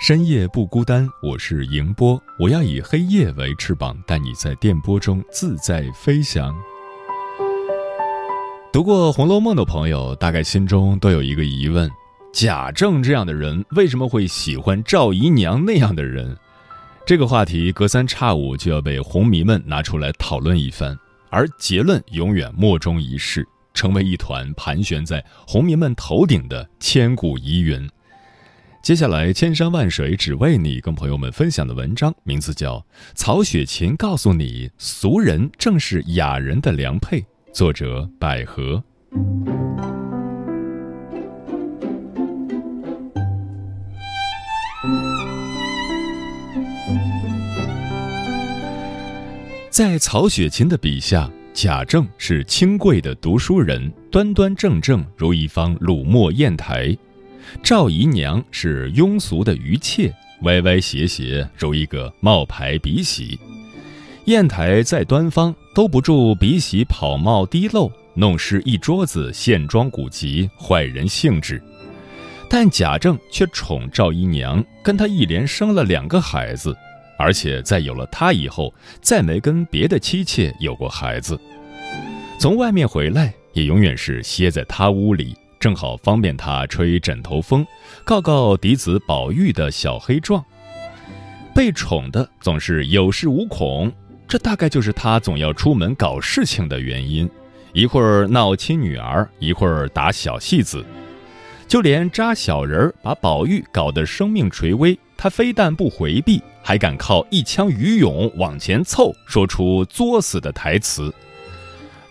深夜不孤单。我是迎波，我要以黑夜为翅膀，带你在电波中自在飞翔。读过《红楼梦》的朋友，大概心中都有一个疑问：贾政这样的人，为什么会喜欢赵姨娘那样的人？这个话题隔三差五就要被红迷们拿出来讨论一番。而结论永远莫衷一是，成为一团盘旋在红迷们头顶的千古疑云。接下来，千山万水只为你，跟朋友们分享的文章名字叫《曹雪芹告诉你，俗人正是雅人的良配》，作者百合。在曹雪芹的笔下，贾政是清贵的读书人，端端正正如一方鲁墨砚台；赵姨娘是庸俗的愚妾，歪歪斜斜如一个冒牌鼻息。砚台再端方，都不住鼻息跑冒滴漏，弄湿一桌子线装古籍，坏人兴致。但贾政却宠赵姨娘，跟她一连生了两个孩子。而且在有了她以后，再没跟别的妻妾有过孩子。从外面回来，也永远是歇在她屋里，正好方便他吹枕头风，告告嫡子宝玉的小黑状。被宠的总是有恃无恐，这大概就是他总要出门搞事情的原因。一会儿闹亲女儿，一会儿打小戏子，就连扎小人儿，把宝玉搞得生命垂危。他非但不回避，还敢靠一腔余勇往前凑，说出作死的台词：“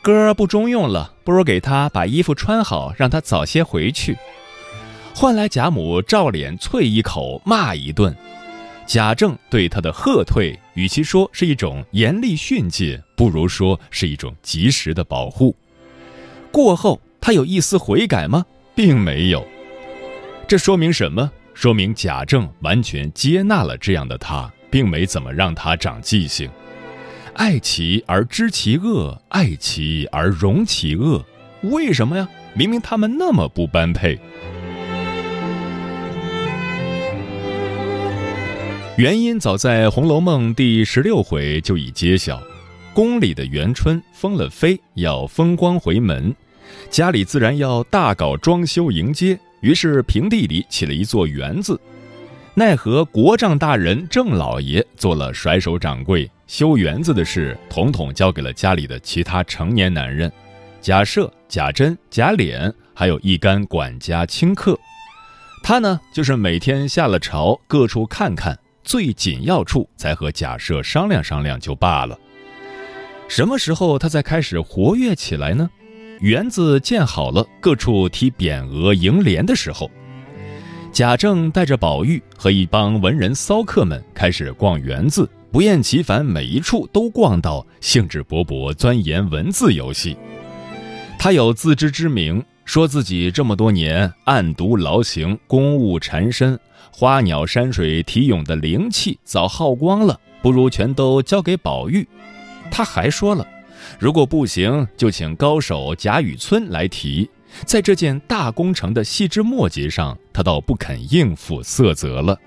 哥儿不中用了，不如给他把衣服穿好，让他早些回去。”换来贾母照脸啐一口，骂一顿。贾政对他的喝退，与其说是一种严厉训诫，不如说是一种及时的保护。过后，他有一丝悔改吗？并没有。这说明什么？说明贾政完全接纳了这样的他，并没怎么让他长记性。爱其而知其恶，爱其而容其恶，为什么呀？明明他们那么不般配。原因早在《红楼梦》第十六回就已揭晓：宫里的元春封了妃，要风光回门，家里自然要大搞装修迎接。于是平地里起了一座园子，奈何国丈大人郑老爷做了甩手掌柜，修园子的事统统交给了家里的其他成年男人，贾赦、贾珍、贾琏，还有一干管家清客。他呢，就是每天下了朝，各处看看，最紧要处才和贾赦商量商量就罢了。什么时候他才开始活跃起来呢？园子建好了，各处提匾额楹联的时候，贾政带着宝玉和一帮文人骚客们开始逛园子，不厌其烦，每一处都逛到，兴致勃勃钻研文字游戏。他有自知之明，说自己这么多年暗读劳形，公务缠身，花鸟山水题咏的灵气早耗光了，不如全都交给宝玉。他还说了。如果不行，就请高手贾雨村来提。在这件大工程的细枝末节上，他倒不肯应付色泽了。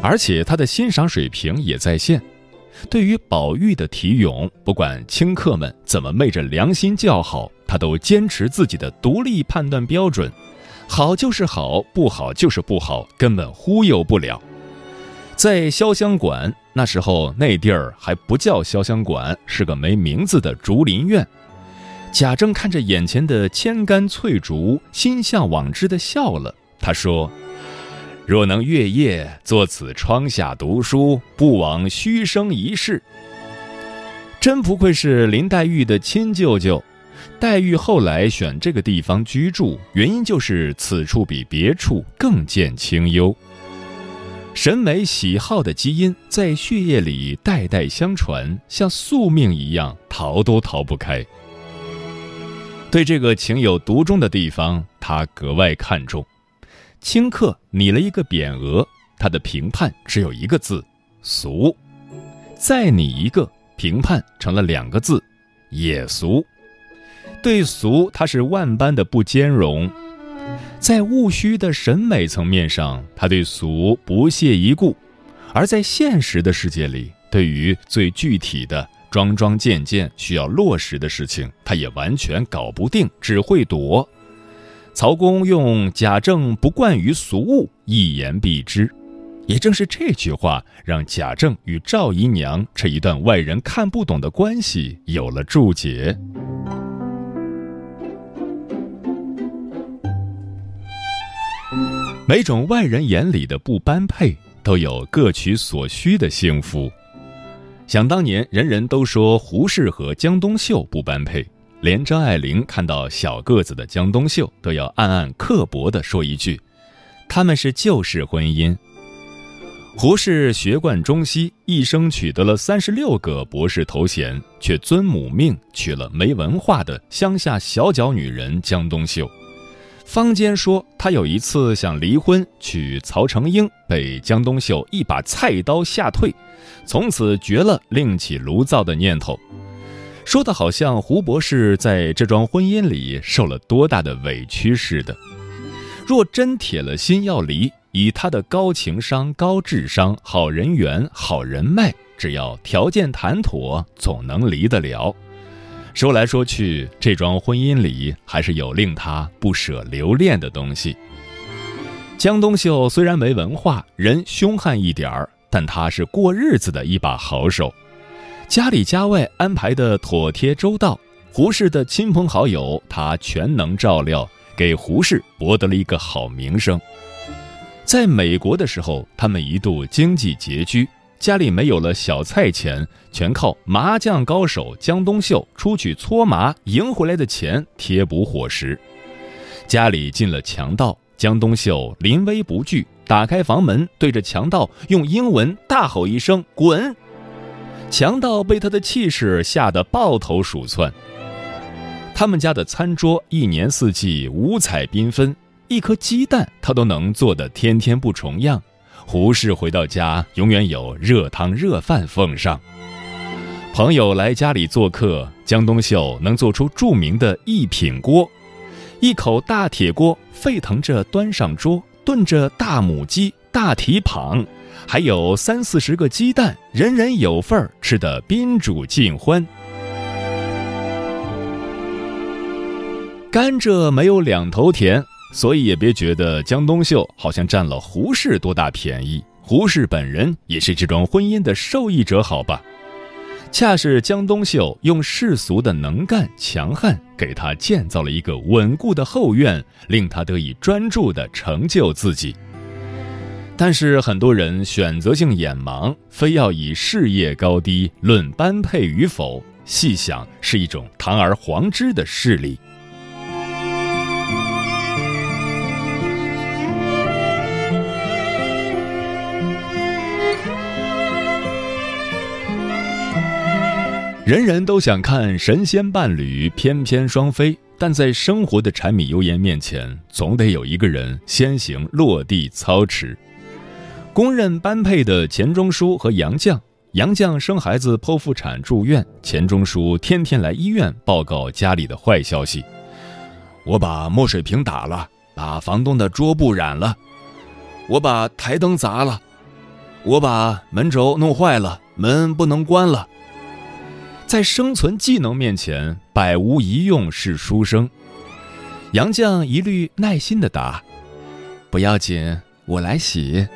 而且他的欣赏水平也在线。对于宝玉的题咏，不管清客们怎么昧着良心叫好，他都坚持自己的独立判断标准：好就是好，不好就是不好，根本忽悠不了。在潇湘馆那时候，那地儿还不叫潇湘馆，是个没名字的竹林院。贾政看着眼前的千竿翠竹，心向往之的笑了。他说：“若能月夜坐此窗下读书，不枉虚生一世。”真不愧是林黛玉的亲舅舅。黛玉后来选这个地方居住，原因就是此处比别处更见清幽。审美喜好的基因在血液里代代相传，像宿命一样逃都逃不开。对这个情有独钟的地方，他格外看重。顷刻拟了一个匾额，他的评判只有一个字：俗。再拟一个评判，成了两个字：也俗。对俗，他是万般的不兼容。在务虚的审美层面上，他对俗不屑一顾；而在现实的世界里，对于最具体的、桩桩件件需要落实的事情，他也完全搞不定，只会躲。曹公用贾政不惯于俗物一言蔽之，也正是这句话，让贾政与赵姨娘这一段外人看不懂的关系有了注解。每种外人眼里的不般配，都有各取所需的幸福。想当年，人人都说胡适和江冬秀不般配，连张爱玲看到小个子的江冬秀，都要暗暗刻薄地说一句：“他们是旧式婚姻。”胡适学贯中西，一生取得了三十六个博士头衔，却遵母命娶了没文化的乡下小脚女人江冬秀。坊间说他有一次想离婚娶曹成英，被江冬秀一把菜刀吓退，从此绝了另起炉灶的念头。说的好像胡博士在这桩婚姻里受了多大的委屈似的。若真铁了心要离，以他的高情商、高智商、好人缘、好人脉，只要条件谈妥，总能离得了。说来说去，这桩婚姻里还是有令他不舍留恋的东西。江冬秀虽然没文化，人凶悍一点儿，但他是过日子的一把好手，家里家外安排的妥帖周到，胡适的亲朋好友他全能照料，给胡适博得了一个好名声。在美国的时候，他们一度经济拮据。家里没有了小菜钱，全靠麻将高手江冬秀出去搓麻赢回来的钱贴补伙食。家里进了强盗，江冬秀临危不惧，打开房门，对着强盗用英文大吼一声“滚”，强盗被他的气势吓得抱头鼠窜。他们家的餐桌一年四季五彩缤纷，一颗鸡蛋他都能做得天天不重样。胡适回到家，永远有热汤热饭奉上。朋友来家里做客，江冬秀能做出著名的一品锅，一口大铁锅沸腾着端上桌，炖着大母鸡、大蹄膀，还有三四十个鸡蛋，人人有份儿，吃得宾主尽欢。甘蔗没有两头甜。所以也别觉得江冬秀好像占了胡适多大便宜，胡适本人也是这桩婚姻的受益者，好吧？恰是江冬秀用世俗的能干强悍，给他建造了一个稳固的后院，令他得以专注地成就自己。但是很多人选择性眼盲，非要以事业高低论般配与否，细想是一种堂而皇之的势力。人人都想看神仙伴侣翩翩双飞，但在生活的柴米油盐面前，总得有一个人先行落地操持。公认般配的钱钟书和杨绛，杨绛生孩子剖腹产住院，钱钟书天天来医院报告家里的坏消息：我把墨水瓶打了，把房东的桌布染了，我把台灯砸了，我把门轴弄坏了，门不能关了。在生存技能面前，百无一用是书生。杨绛一律耐心的答：“不要紧，我来洗。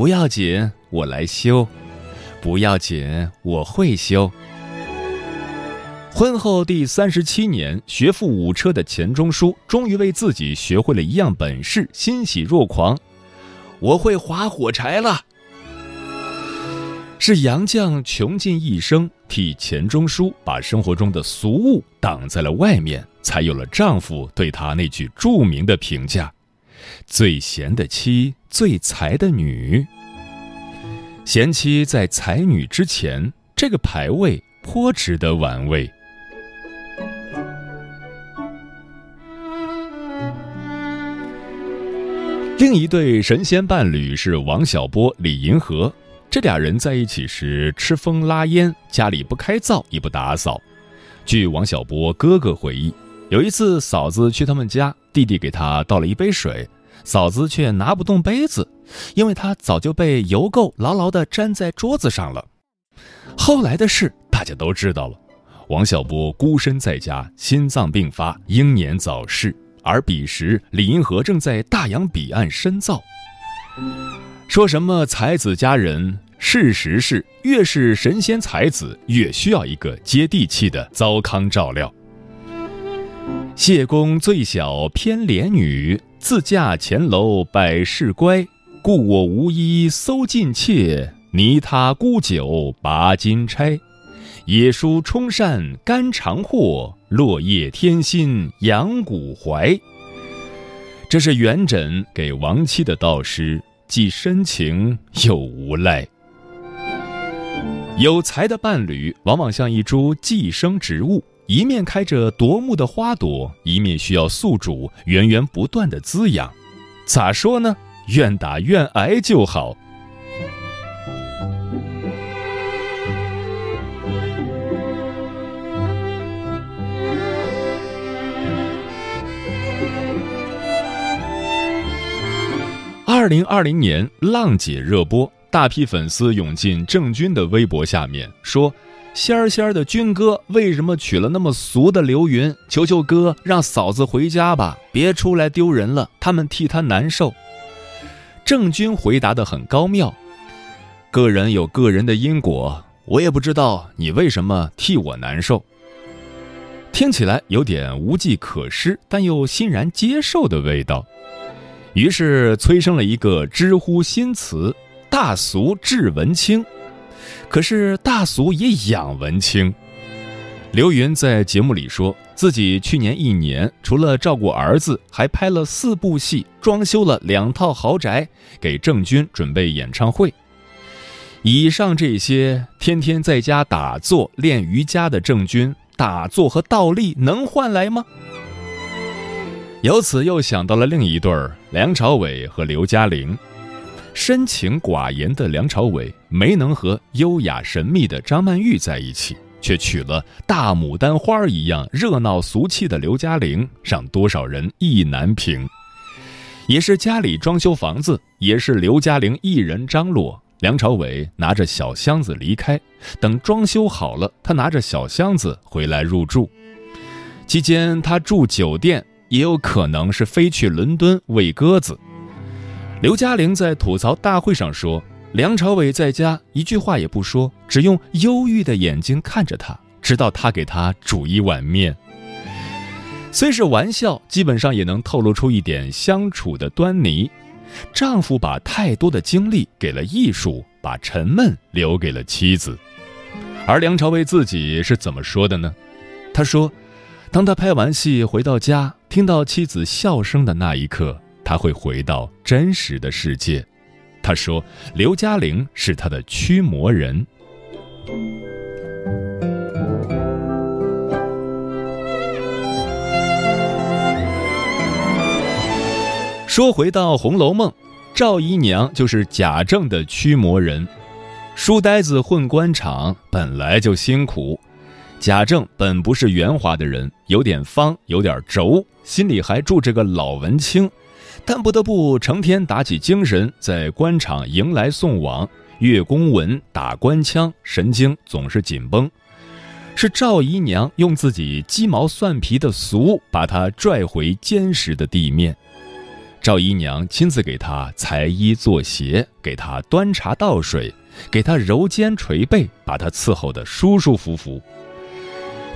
不要紧，我来修。不要紧，我会修。婚后第三十七年，学富五车的钱钟书终于为自己学会了一样本事，欣喜若狂。我会划火柴了。是杨绛穷尽一生替钱钟书把生活中的俗物挡在了外面，才有了丈夫对她那句著名的评价：“最贤的妻，最才的女。”贤妻在才女之前，这个排位颇值得玩味。另一对神仙伴侣是王小波、李银河，这俩人在一起时吃风拉烟，家里不开灶也不打扫。据王小波哥哥回忆，有一次嫂子去他们家，弟弟给他倒了一杯水，嫂子却拿不动杯子，因为他早就被油垢牢牢地粘在桌子上了。后来的事大家都知道了，王小波孤身在家，心脏病发，英年早逝。而彼时，李银河正在大洋彼岸深造。说什么才子佳人？事实是，越是神仙才子，越需要一个接地气的糟糠照料。谢公最小偏怜女，自嫁前楼百事乖。故我无衣搜尽妾，泥他沽酒拔金钗。野书冲扇干长货，落叶添薪扬骨怀。这是元稹给亡妻的悼诗，既深情又无赖。有才的伴侣往往像一株寄生植物，一面开着夺目的花朵，一面需要宿主源源不断的滋养。咋说呢？愿打愿挨就好。二零二零年，浪姐热播，大批粉丝涌进郑钧的微博下面说：“仙儿仙儿的军哥为什么娶了那么俗的刘云？求求哥，让嫂子回家吧，别出来丢人了，他们替他难受。”郑钧回答的很高妙：“个人有个人的因果，我也不知道你为什么替我难受。”听起来有点无计可施，但又欣然接受的味道。于是催生了一个知乎新词“大俗治文清”，可是大俗也养文清。刘云在节目里说自己去年一年除了照顾儿子，还拍了四部戏，装修了两套豪宅，给郑钧准备演唱会。以上这些，天天在家打坐练瑜伽的郑钧，打坐和倒立能换来吗？由此又想到了另一对儿梁朝伟和刘嘉玲，深情寡言的梁朝伟没能和优雅神秘的张曼玉在一起，却娶了大牡丹花一样热闹俗气的刘嘉玲，让多少人意难平。也是家里装修房子，也是刘嘉玲一人张罗，梁朝伟拿着小箱子离开，等装修好了，他拿着小箱子回来入住。期间他住酒店。也有可能是飞去伦敦喂鸽子。刘嘉玲在吐槽大会上说：“梁朝伟在家一句话也不说，只用忧郁的眼睛看着他，直到他给他煮一碗面。”虽是玩笑，基本上也能透露出一点相处的端倪。丈夫把太多的精力给了艺术，把沉闷留给了妻子。而梁朝伟自己是怎么说的呢？他说：“当他拍完戏回到家。”听到妻子笑声的那一刻，他会回到真实的世界。他说：“刘嘉玲是他的驱魔人。”说回到《红楼梦》，赵姨娘就是贾政的驱魔人。书呆子混官场本来就辛苦。贾政本不是圆滑的人，有点方，有点轴，心里还住着个老文青，但不得不成天打起精神，在官场迎来送往，阅公文，打官腔，神经总是紧绷。是赵姨娘用自己鸡毛蒜皮的俗，把他拽回坚实的地面。赵姨娘亲自给他裁衣做鞋，给他端茶倒水，给他揉肩捶背，把他伺候得舒舒服服。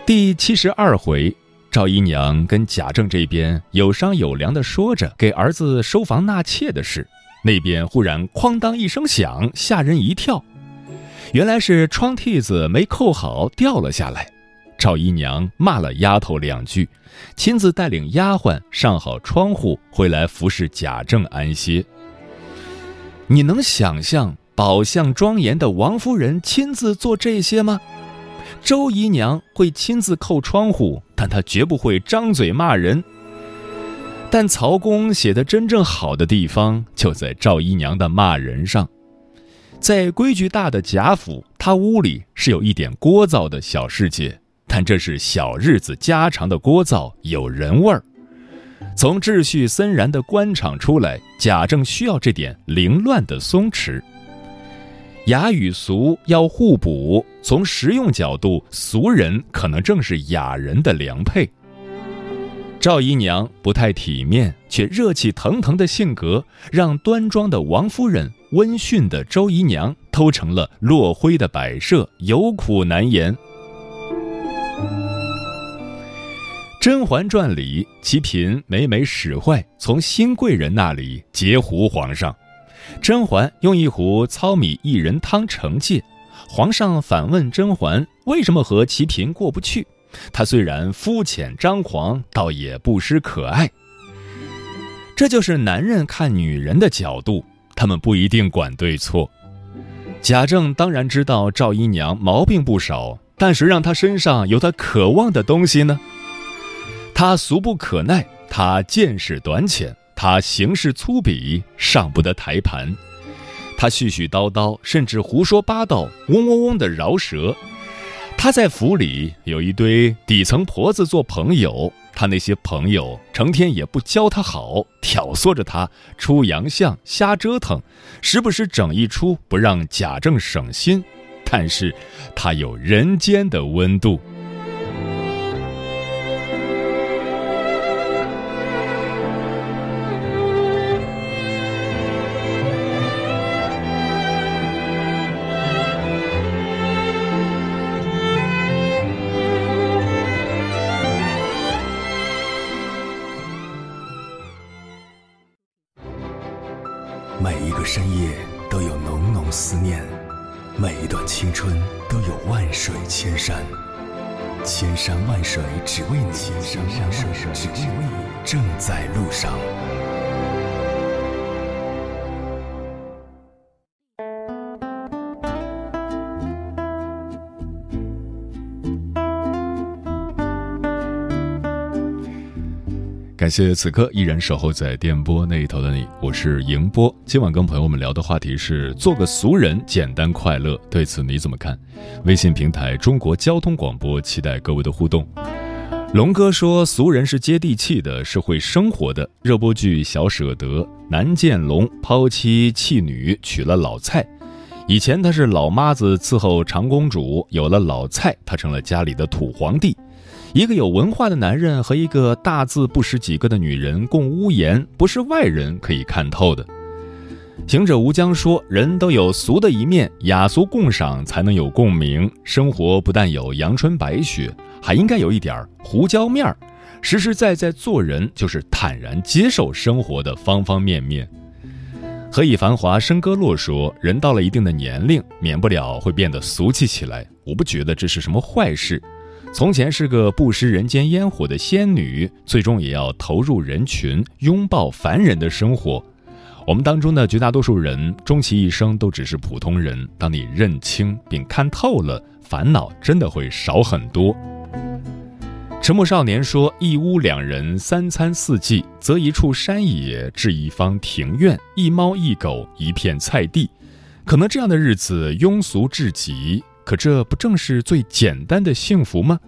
第七十二回，赵姨娘跟贾政这边有商有量的说着给儿子收房纳妾的事，那边忽然哐当一声响，吓人一跳，原来是窗屉子没扣好掉了下来。赵姨娘骂了丫头两句。亲自带领丫鬟上好窗户，回来服侍贾政安歇。你能想象宝相庄严的王夫人亲自做这些吗？周姨娘会亲自扣窗户，但她绝不会张嘴骂人。但曹公写的真正好的地方，就在赵姨娘的骂人上。在规矩大的贾府，她屋里是有一点聒噪的小世界。但这是小日子家常的聒噪，有人味儿。从秩序森然的官场出来，贾政需要这点凌乱的松弛。雅与俗要互补，从实用角度，俗人可能正是雅人的良配。赵姨娘不太体面，却热气腾腾的性格，让端庄的王夫人、温驯的周姨娘都成了落灰的摆设，有苦难言。《甄嬛传》里，齐嫔每每使坏，从新贵人那里截胡皇上。甄嬛用一壶糙米薏仁汤惩戒，皇上反问甄嬛为什么和齐嫔过不去。她虽然肤浅张狂，倒也不失可爱。这就是男人看女人的角度，他们不一定管对错。贾政当然知道赵姨娘毛病不少，但谁让她身上有她渴望的东西呢？他俗不可耐，他见识短浅，他行事粗鄙，上不得台盘。他絮絮叨叨，甚至胡说八道，嗡嗡嗡的饶舌。他在府里有一堆底层婆子做朋友，他那些朋友成天也不教他好，挑唆着他出洋相，瞎折腾，时不时整一出不让贾政省心。但是，他有人间的温度。千山，千山万水只为你，千山万水只为你，正在路上。感谢此刻依然守候在电波那一头的你，我是迎波。今晚跟朋友们聊的话题是做个俗人，简单快乐。对此你怎么看？微信平台中国交通广播，期待各位的互动。龙哥说，俗人是接地气的，是会生活的。热播剧《小舍得》，南建龙抛妻弃女，娶了老蔡。以前他是老妈子伺候长公主，有了老蔡，他成了家里的土皇帝。一个有文化的男人和一个大字不识几个的女人共屋檐，不是外人可以看透的。行者吴江说：“人都有俗的一面，雅俗共赏才能有共鸣。生活不但有阳春白雪，还应该有一点胡椒面儿。实实在在做人，就是坦然接受生活的方方面面。”何以繁华笙歌落说：“人到了一定的年龄，免不了会变得俗气起来。我不觉得这是什么坏事。”从前是个不食人间烟火的仙女，最终也要投入人群，拥抱凡人的生活。我们当中的绝大多数人，终其一生都只是普通人。当你认清并看透了，烦恼真的会少很多。沉默少年说：“一屋两人，三餐四季，择一处山野，置一方庭院，一猫一狗，一片菜地。可能这样的日子庸俗至极。”可这不正是最简单的幸福吗？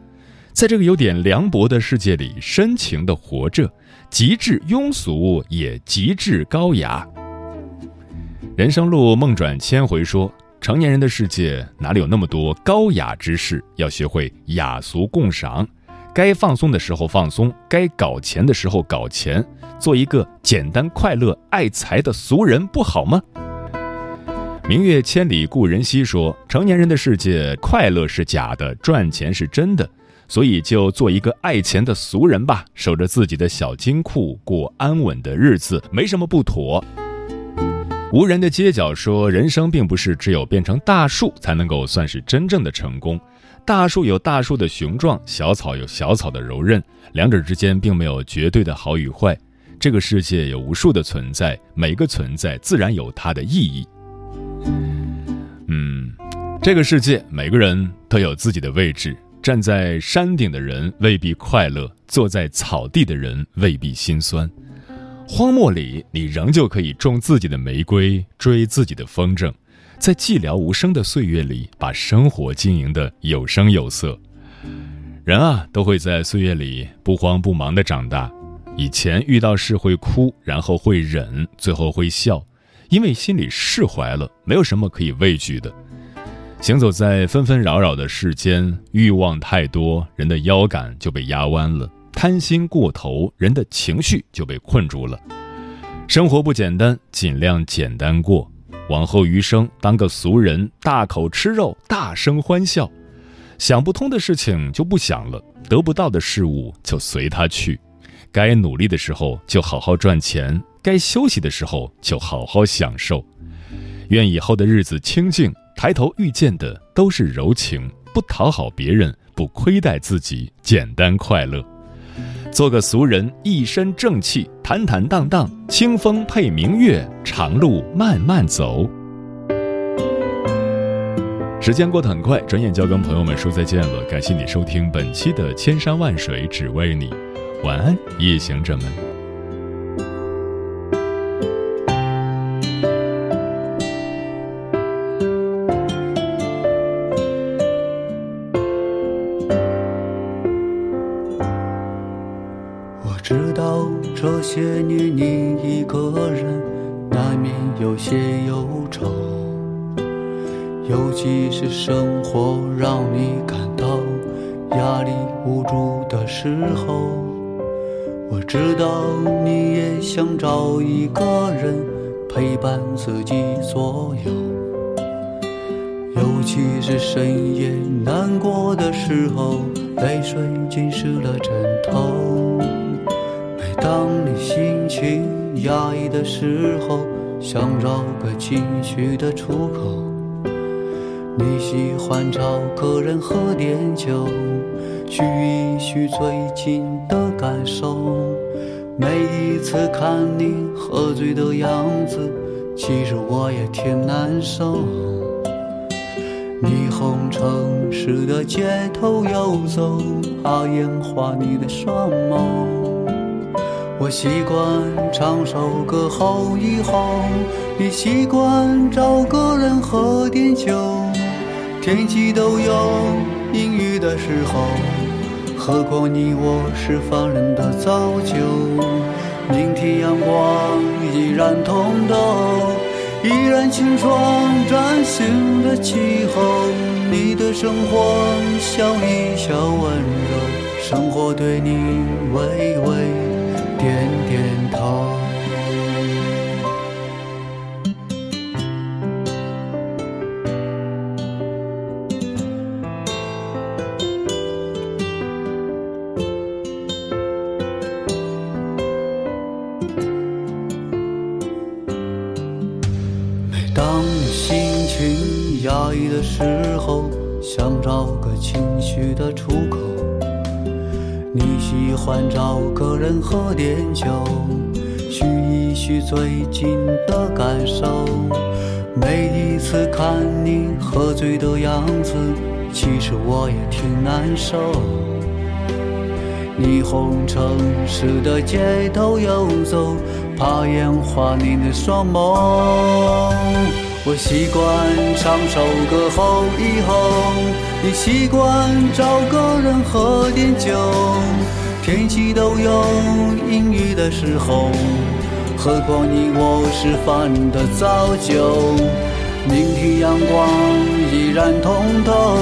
在这个有点凉薄的世界里，深情的活着，极致庸俗也极致高雅。人生路梦转千回说，成年人的世界哪里有那么多高雅之事？要学会雅俗共赏，该放松的时候放松，该搞钱的时候搞钱，做一个简单快乐、爱财的俗人不好吗？明月千里故人西说，成年人的世界，快乐是假的，赚钱是真的，所以就做一个爱钱的俗人吧，守着自己的小金库，过安稳的日子，没什么不妥。无人的街角说，人生并不是只有变成大树才能够算是真正的成功，大树有大树的雄壮，小草有小草的柔韧，两者之间并没有绝对的好与坏。这个世界有无数的存在，每个存在自然有它的意义。嗯，这个世界每个人都有自己的位置。站在山顶的人未必快乐，坐在草地的人未必心酸。荒漠里，你仍旧可以种自己的玫瑰，追自己的风筝，在寂寥无声的岁月里，把生活经营的有声有色。人啊，都会在岁月里不慌不忙的长大。以前遇到事会哭，然后会忍，最后会笑。因为心里释怀了，没有什么可以畏惧的。行走在纷纷扰扰的世间，欲望太多，人的腰杆就被压弯了；贪心过头，人的情绪就被困住了。生活不简单，尽量简单过。往后余生，当个俗人，大口吃肉，大声欢笑。想不通的事情就不想了，得不到的事物就随他去。该努力的时候，就好好赚钱。该休息的时候就好好享受，愿以后的日子清静，抬头遇见的都是柔情，不讨好别人，不亏待自己，简单快乐，做个俗人，一身正气，坦坦荡荡，清风配明月，长路慢慢走。时间过得很快，转眼就要跟朋友们说再见了。感谢你收听本期的《千山万水只为你》，晚安，夜行者们。时候，我知道你也想找一个人陪伴自己左右。尤其是深夜难过的时候，泪水浸湿了枕头。每当你心情压抑的时候，想找个情绪的出口。你喜欢找个人喝点酒，叙一叙最近的感受。每一次看你喝醉的样子，其实我也挺难受。霓虹城市的街头游走，怕眼花你的双眸。我习惯唱首歌吼一吼，你习惯找个人喝点酒。天气都有阴雨的时候，何况你我是凡人的造就。明天阳光依然通透，依然清爽崭新的气候。你的生活笑一笑温柔，生活对你微微。点点头。难受。霓虹城市的街头游走，怕眼花你的双眸。我习惯唱首歌吼一吼。你习惯找个人喝点酒，天气都有阴雨的时候，何况你我是凡人的早就。明天阳光依然通透，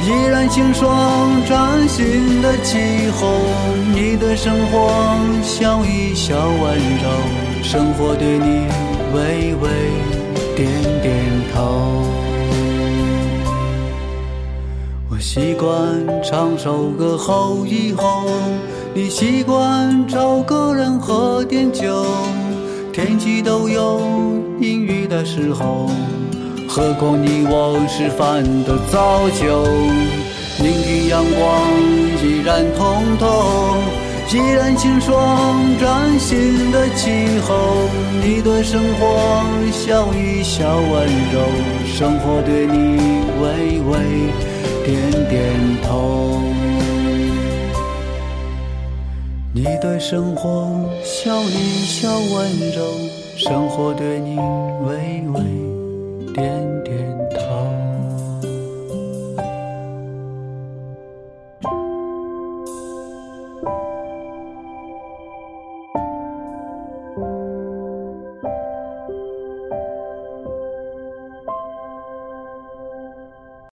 依然清爽崭新的气候，你对生活笑一笑温柔，生活对你微微点点头。我习惯唱首歌吼一吼，你习惯找个人喝点酒，天气都有阴雨的时候。何况你我吃饭的早酒，聆听阳光依然通透，依然清爽崭新的气候。你对生活笑一笑温柔，生活对你微微点点头。你对生活笑一笑温柔，生活对你微微点。